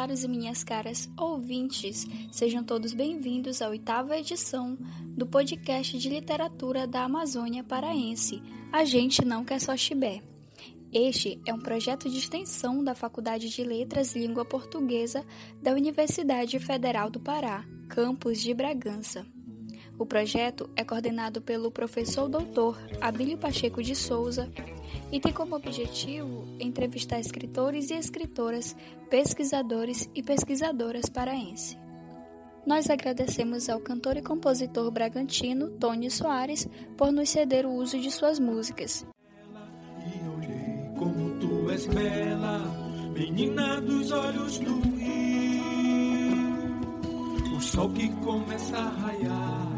Caros e minhas caras ouvintes, sejam todos bem-vindos à oitava edição do podcast de literatura da Amazônia Paraense. A gente não quer só chibé. Este é um projeto de extensão da Faculdade de Letras e Língua Portuguesa da Universidade Federal do Pará, campus de Bragança. O projeto é coordenado pelo professor doutor Abílio Pacheco de Souza e tem como objetivo entrevistar escritores e escritoras, pesquisadores e pesquisadoras paraense. Nós agradecemos ao cantor e compositor bragantino Tony Soares por nos ceder o uso de suas músicas. Menina dos olhos do rio. O sol que começa a raiar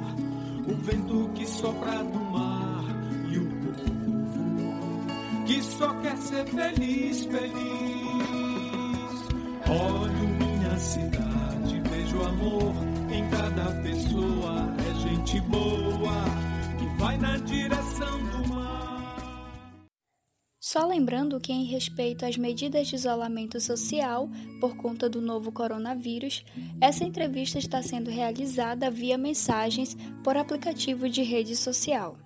o vento que sopra do mar que só quer ser feliz, feliz. Olho minha cidade, vejo amor em cada pessoa, é gente boa que vai na direção do só lembrando que, em respeito às medidas de isolamento social por conta do novo coronavírus, essa entrevista está sendo realizada via mensagens por aplicativo de rede social.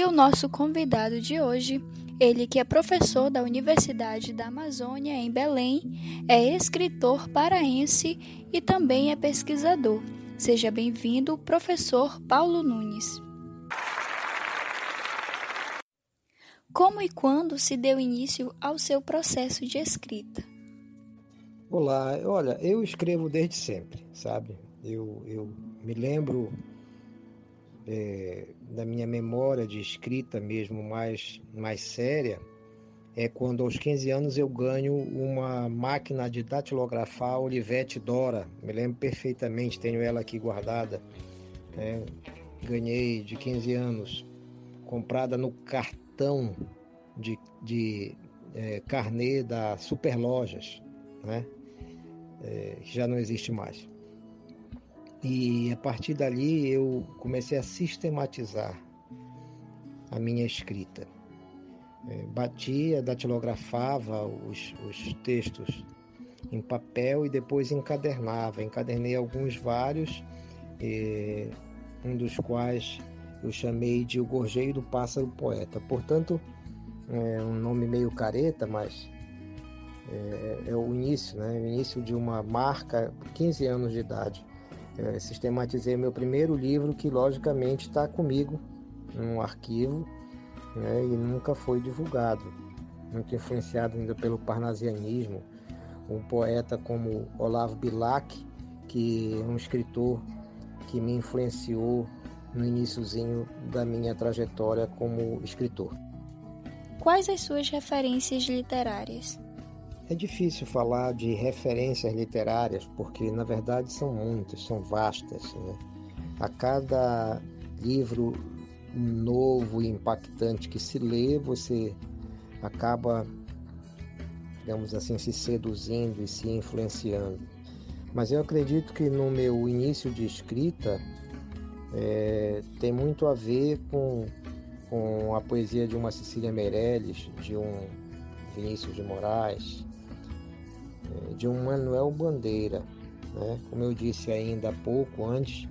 E o nosso convidado de hoje, ele que é professor da Universidade da Amazônia em Belém, é escritor paraense e também é pesquisador. Seja bem-vindo, professor Paulo Nunes. Como e quando se deu início ao seu processo de escrita? Olá, olha, eu escrevo desde sempre, sabe? Eu, eu me lembro é, da minha memória de escrita mesmo mais, mais séria é quando aos 15 anos eu ganho uma máquina de datilografar Olivetti Dora. Me lembro perfeitamente, tenho ela aqui guardada. É, ganhei de 15 anos, comprada no cartão de, de é, carnê da Superlojas, né? É, que já não existe mais. E a partir dali eu comecei a sistematizar a minha escrita. É, batia, datilografava os, os textos em papel e depois encadernava. Encadernei alguns vários, um dos quais eu chamei de O Gorjeio do Pássaro Poeta. Portanto, é um nome meio careta, mas é, é o início, né? o início de uma marca, 15 anos de idade é, sistematizei meu primeiro livro, que logicamente está comigo num arquivo né, e nunca foi divulgado. Muito influenciado ainda pelo parnasianismo, um poeta como Olavo Bilac, que é um escritor que me influenciou no iníciozinho da minha trajetória como escritor. Quais as suas referências literárias? É difícil falar de referências literárias, porque na verdade são muitas, são vastas. Né? A cada livro novo e impactante que se lê, você acaba, digamos assim, se seduzindo e se influenciando. Mas eu acredito que no meu início de escrita é, tem muito a ver com, com a poesia de uma Cecília Meirelles, de um Vinícius de Moraes, de um Manuel Bandeira. Né? Como eu disse ainda há pouco antes,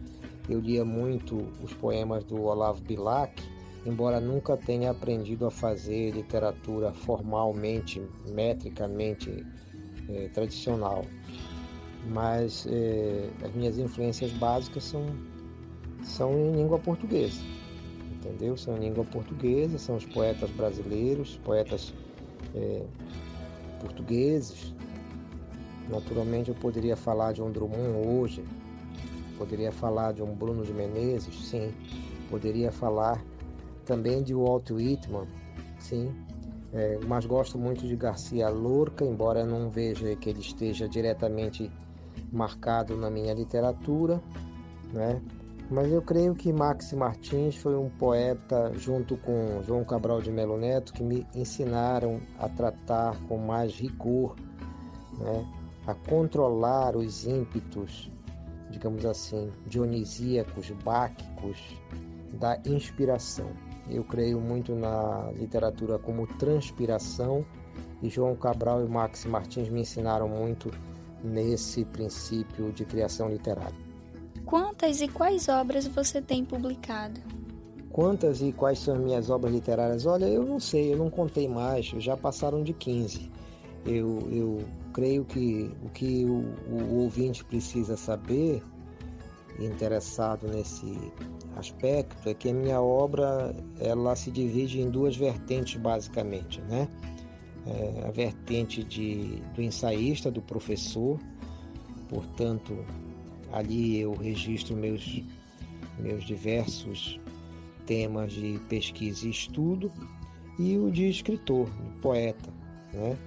eu lia muito os poemas do Olavo Bilac, embora nunca tenha aprendido a fazer literatura formalmente, metricamente é, tradicional. Mas é, as minhas influências básicas são, são em língua portuguesa, entendeu? São em língua portuguesa, são os poetas brasileiros, poetas portugueses, Naturalmente eu poderia falar de um Drummond hoje, poderia falar de um Bruno de Menezes, sim. Poderia falar também de Walt Whitman, sim. É, mas gosto muito de Garcia Lorca, embora não veja que ele esteja diretamente marcado na minha literatura, né? Mas eu creio que Max Martins foi um poeta, junto com João Cabral de Melo Neto, que me ensinaram a tratar com mais rigor, né? A controlar os ímpetos, digamos assim, dionisíacos, báquicos da inspiração. Eu creio muito na literatura como transpiração e João Cabral e Max Martins me ensinaram muito nesse princípio de criação literária. Quantas e quais obras você tem publicado? Quantas e quais são as minhas obras literárias? Olha, eu não sei, eu não contei mais, já passaram de 15. Eu, eu creio que o que o, o ouvinte precisa saber, interessado nesse aspecto, é que a minha obra ela se divide em duas vertentes basicamente, né? É a vertente de, do ensaísta, do professor, portanto Ali eu registro meus, meus diversos temas de pesquisa e estudo e o de escritor, de poeta, né?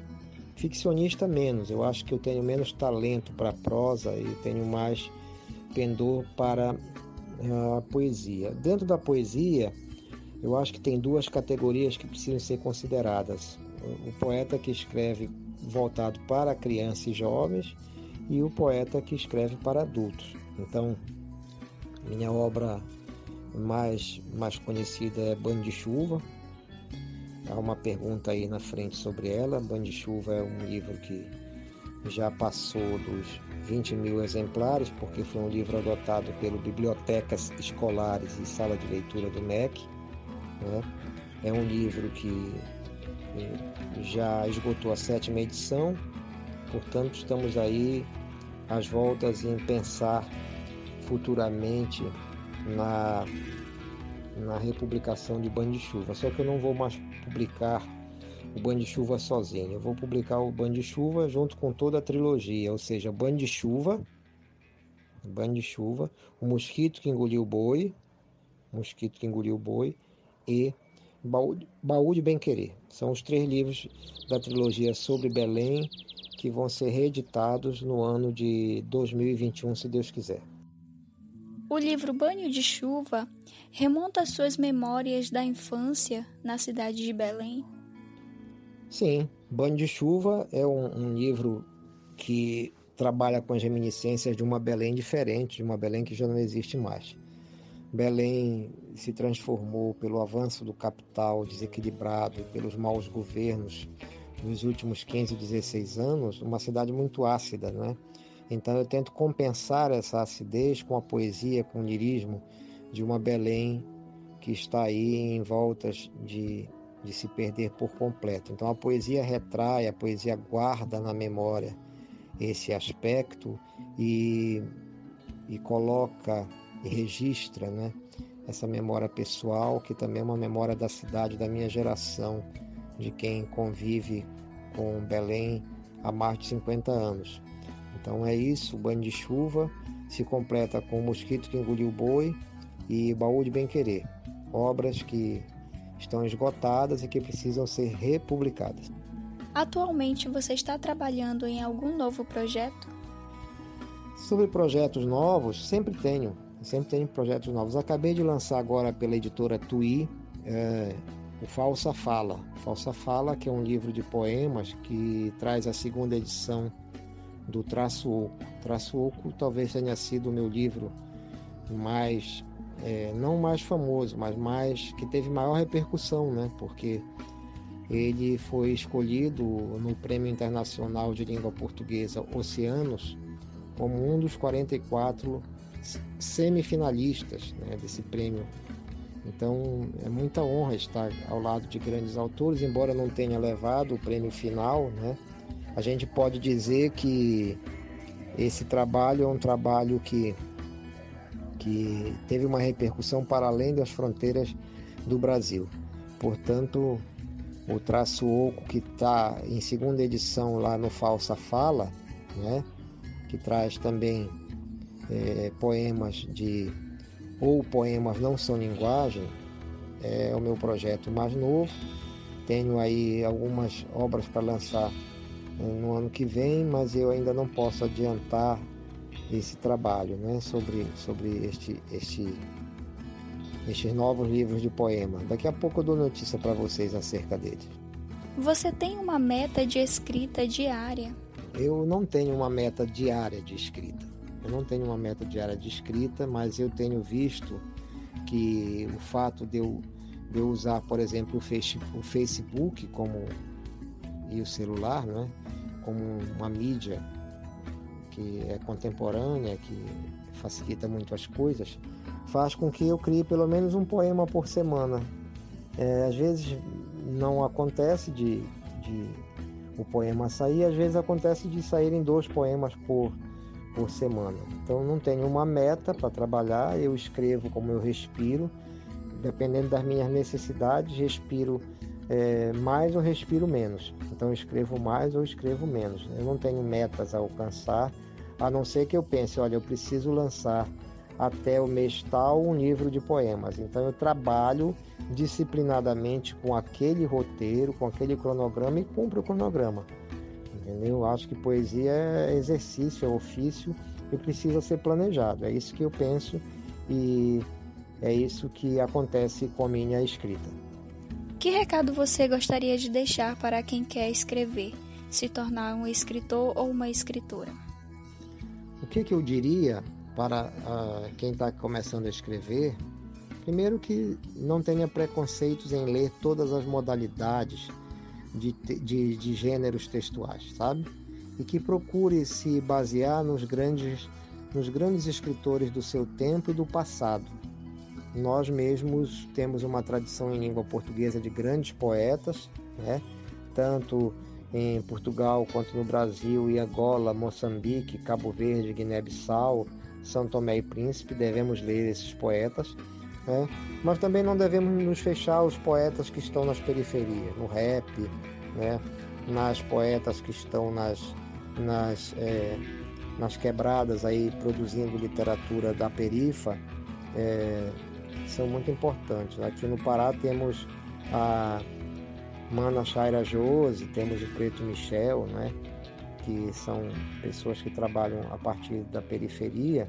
Ficcionista menos, eu acho que eu tenho menos talento para prosa e tenho mais pendor para a poesia. Dentro da poesia, eu acho que tem duas categorias que precisam ser consideradas. O poeta que escreve voltado para crianças e jovens e o poeta que escreve para adultos. Então, minha obra mais, mais conhecida é Banho de Chuva. Há uma pergunta aí na frente sobre ela. Banho de Chuva é um livro que já passou dos 20 mil exemplares, porque foi um livro adotado pelo Bibliotecas Escolares e Sala de Leitura do MEC. Né? É um livro que eh, já esgotou a sétima edição Portanto, estamos aí às voltas em pensar futuramente na, na republicação de Banho de Chuva. Só que eu não vou mais publicar o Banho de Chuva sozinho. Eu vou publicar o Banho de Chuva junto com toda a trilogia, ou seja, Banho de Chuva, Banho de Chuva, O Mosquito que Engoliu o Boi, Mosquito que Engoliu o Boi e Baú, Baú de Bem Querer. São os três livros da trilogia sobre Belém que vão ser reeditados no ano de 2021, se Deus quiser. O livro Banho de Chuva remonta às suas memórias da infância na cidade de Belém? Sim, Banho de Chuva é um, um livro que trabalha com as reminiscências de uma Belém diferente, de uma Belém que já não existe mais. Belém se transformou pelo avanço do capital desequilibrado, pelos maus governos nos últimos 15, 16 anos, uma cidade muito ácida, né? Então eu tento compensar essa acidez com a poesia, com o lirismo de uma Belém que está aí em voltas de, de se perder por completo. Então a poesia retrai, a poesia guarda na memória esse aspecto e, e coloca e registra né, essa memória pessoal, que também é uma memória da cidade, da minha geração, de quem convive com Belém há mais de 50 anos. Então é isso, o banho de chuva se completa com o mosquito que engoliu o boi e baú de bem querer, obras que estão esgotadas e que precisam ser republicadas. Atualmente você está trabalhando em algum novo projeto? Sobre projetos novos, sempre tenho, sempre tenho projetos novos. Acabei de lançar agora pela editora Tui é, o Falsa Fala. Falsa Fala, que é um livro de poemas que traz a segunda edição do Traço Oco. Traço Oco talvez tenha sido o meu livro mais, é, não mais famoso, mas mais que teve maior repercussão, né? Porque ele foi escolhido no Prêmio Internacional de Língua Portuguesa Oceanos como um dos 44 semifinalistas né, desse prêmio então é muita honra estar ao lado de grandes autores, embora não tenha levado o prêmio final, né? A gente pode dizer que esse trabalho é um trabalho que, que teve uma repercussão para além das fronteiras do Brasil. Portanto, o Traço Oco, que está em segunda edição lá no Falsa Fala, né? que traz também é, poemas de ou poemas não são linguagem, é o meu projeto mais novo. Tenho aí algumas obras para lançar no ano que vem, mas eu ainda não posso adiantar esse trabalho, né, sobre, sobre este, este, estes novos livros de poema. Daqui a pouco eu dou notícia para vocês acerca deles. Você tem uma meta de escrita diária? Eu não tenho uma meta diária de escrita. Eu não tenho uma meta diária de escrita, mas eu tenho visto que o fato de eu, de eu usar, por exemplo, o Facebook como e o celular, né, como uma mídia que é contemporânea, que facilita muito as coisas, faz com que eu crie pelo menos um poema por semana. É, às vezes não acontece de, de o poema sair, às vezes acontece de saírem dois poemas por, por semana. Então não tenho uma meta para trabalhar, eu escrevo como eu respiro, dependendo das minhas necessidades, respiro é, mais ou respiro menos. Então eu escrevo mais ou escrevo menos. Eu não tenho metas a alcançar, a não ser que eu pense, olha, eu preciso lançar até o mês tal um livro de poemas. Então eu trabalho disciplinadamente com aquele roteiro, com aquele cronograma e cumpro o cronograma. Entendeu? Eu acho que poesia é exercício, é ofício e precisa ser planejado. É isso que eu penso e é isso que acontece com a minha escrita. Que recado você gostaria de deixar para quem quer escrever, se tornar um escritor ou uma escritora? O que, que eu diria para uh, quem está começando a escrever? Primeiro que não tenha preconceitos em ler todas as modalidades de, de, de gêneros textuais, sabe? E que procure se basear nos grandes, nos grandes escritores do seu tempo e do passado nós mesmos temos uma tradição em língua portuguesa de grandes poetas, né? tanto em Portugal quanto no Brasil e Angola, Moçambique, Cabo Verde, Guiné-Bissau, São Tomé e Príncipe, devemos ler esses poetas. Né? Mas também não devemos nos fechar aos poetas que estão nas periferias, no rap, né? nas poetas que estão nas, nas, é, nas quebradas aí produzindo literatura da perifa. É, são muito importantes. Aqui no Pará temos a Mana Shaira Jose, temos o Preto Michel, né? que são pessoas que trabalham a partir da periferia.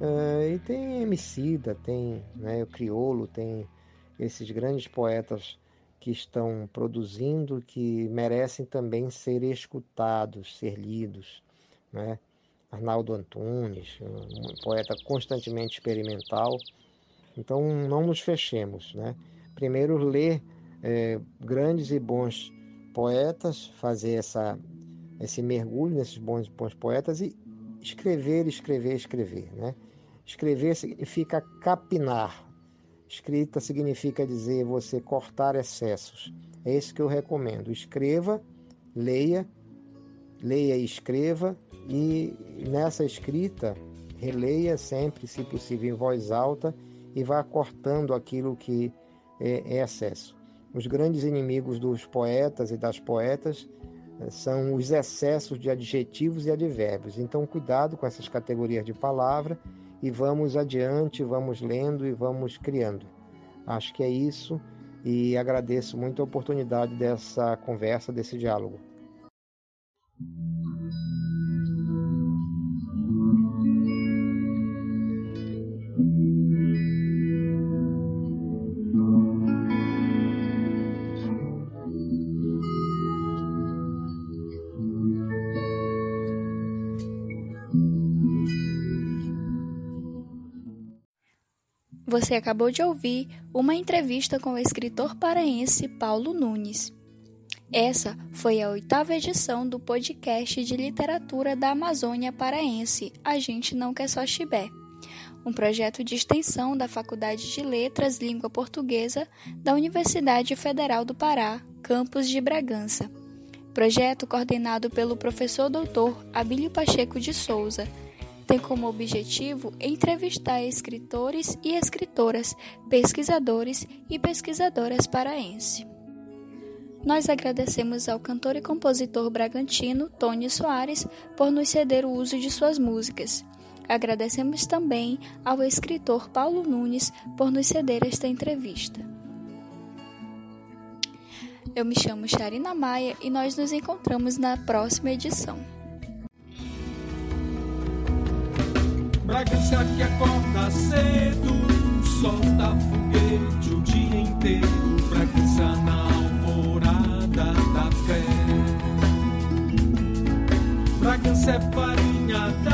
Uh, e tem Emicida, tem né, o Criolo, tem esses grandes poetas que estão produzindo, que merecem também ser escutados, ser lidos. Né? Arnaldo Antunes, um poeta constantemente experimental, então não nos fechemos, né? Primeiro ler é, grandes e bons poetas, fazer essa, esse mergulho nesses bons, bons poetas e escrever, escrever, escrever, né? Escrever significa capinar. Escrita significa dizer você cortar excessos. É isso que eu recomendo. Escreva, leia, leia e escreva e nessa escrita releia sempre, se possível, em voz alta e vá cortando aquilo que é, é excesso. Os grandes inimigos dos poetas e das poetas eh, são os excessos de adjetivos e advérbios. Então, cuidado com essas categorias de palavra e vamos adiante, vamos lendo e vamos criando. Acho que é isso e agradeço muito a oportunidade dessa conversa, desse diálogo. Você acabou de ouvir uma entrevista com o escritor paraense Paulo Nunes. Essa foi a oitava edição do podcast de literatura da Amazônia Paraense A Gente Não Quer Só Chibé, um projeto de extensão da Faculdade de Letras Língua Portuguesa da Universidade Federal do Pará, campus de Bragança. Projeto coordenado pelo professor doutor Abílio Pacheco de Souza tem como objetivo entrevistar escritores e escritoras, pesquisadores e pesquisadoras paraense. Nós agradecemos ao cantor e compositor bragantino Tony Soares por nos ceder o uso de suas músicas. Agradecemos também ao escritor Paulo Nunes por nos ceder esta entrevista. Eu me chamo Sharina Maia e nós nos encontramos na próxima edição. Bragança que acorda cedo, solta foguete o dia inteiro. Bragança na alvorada da fé. Bragança é farinha da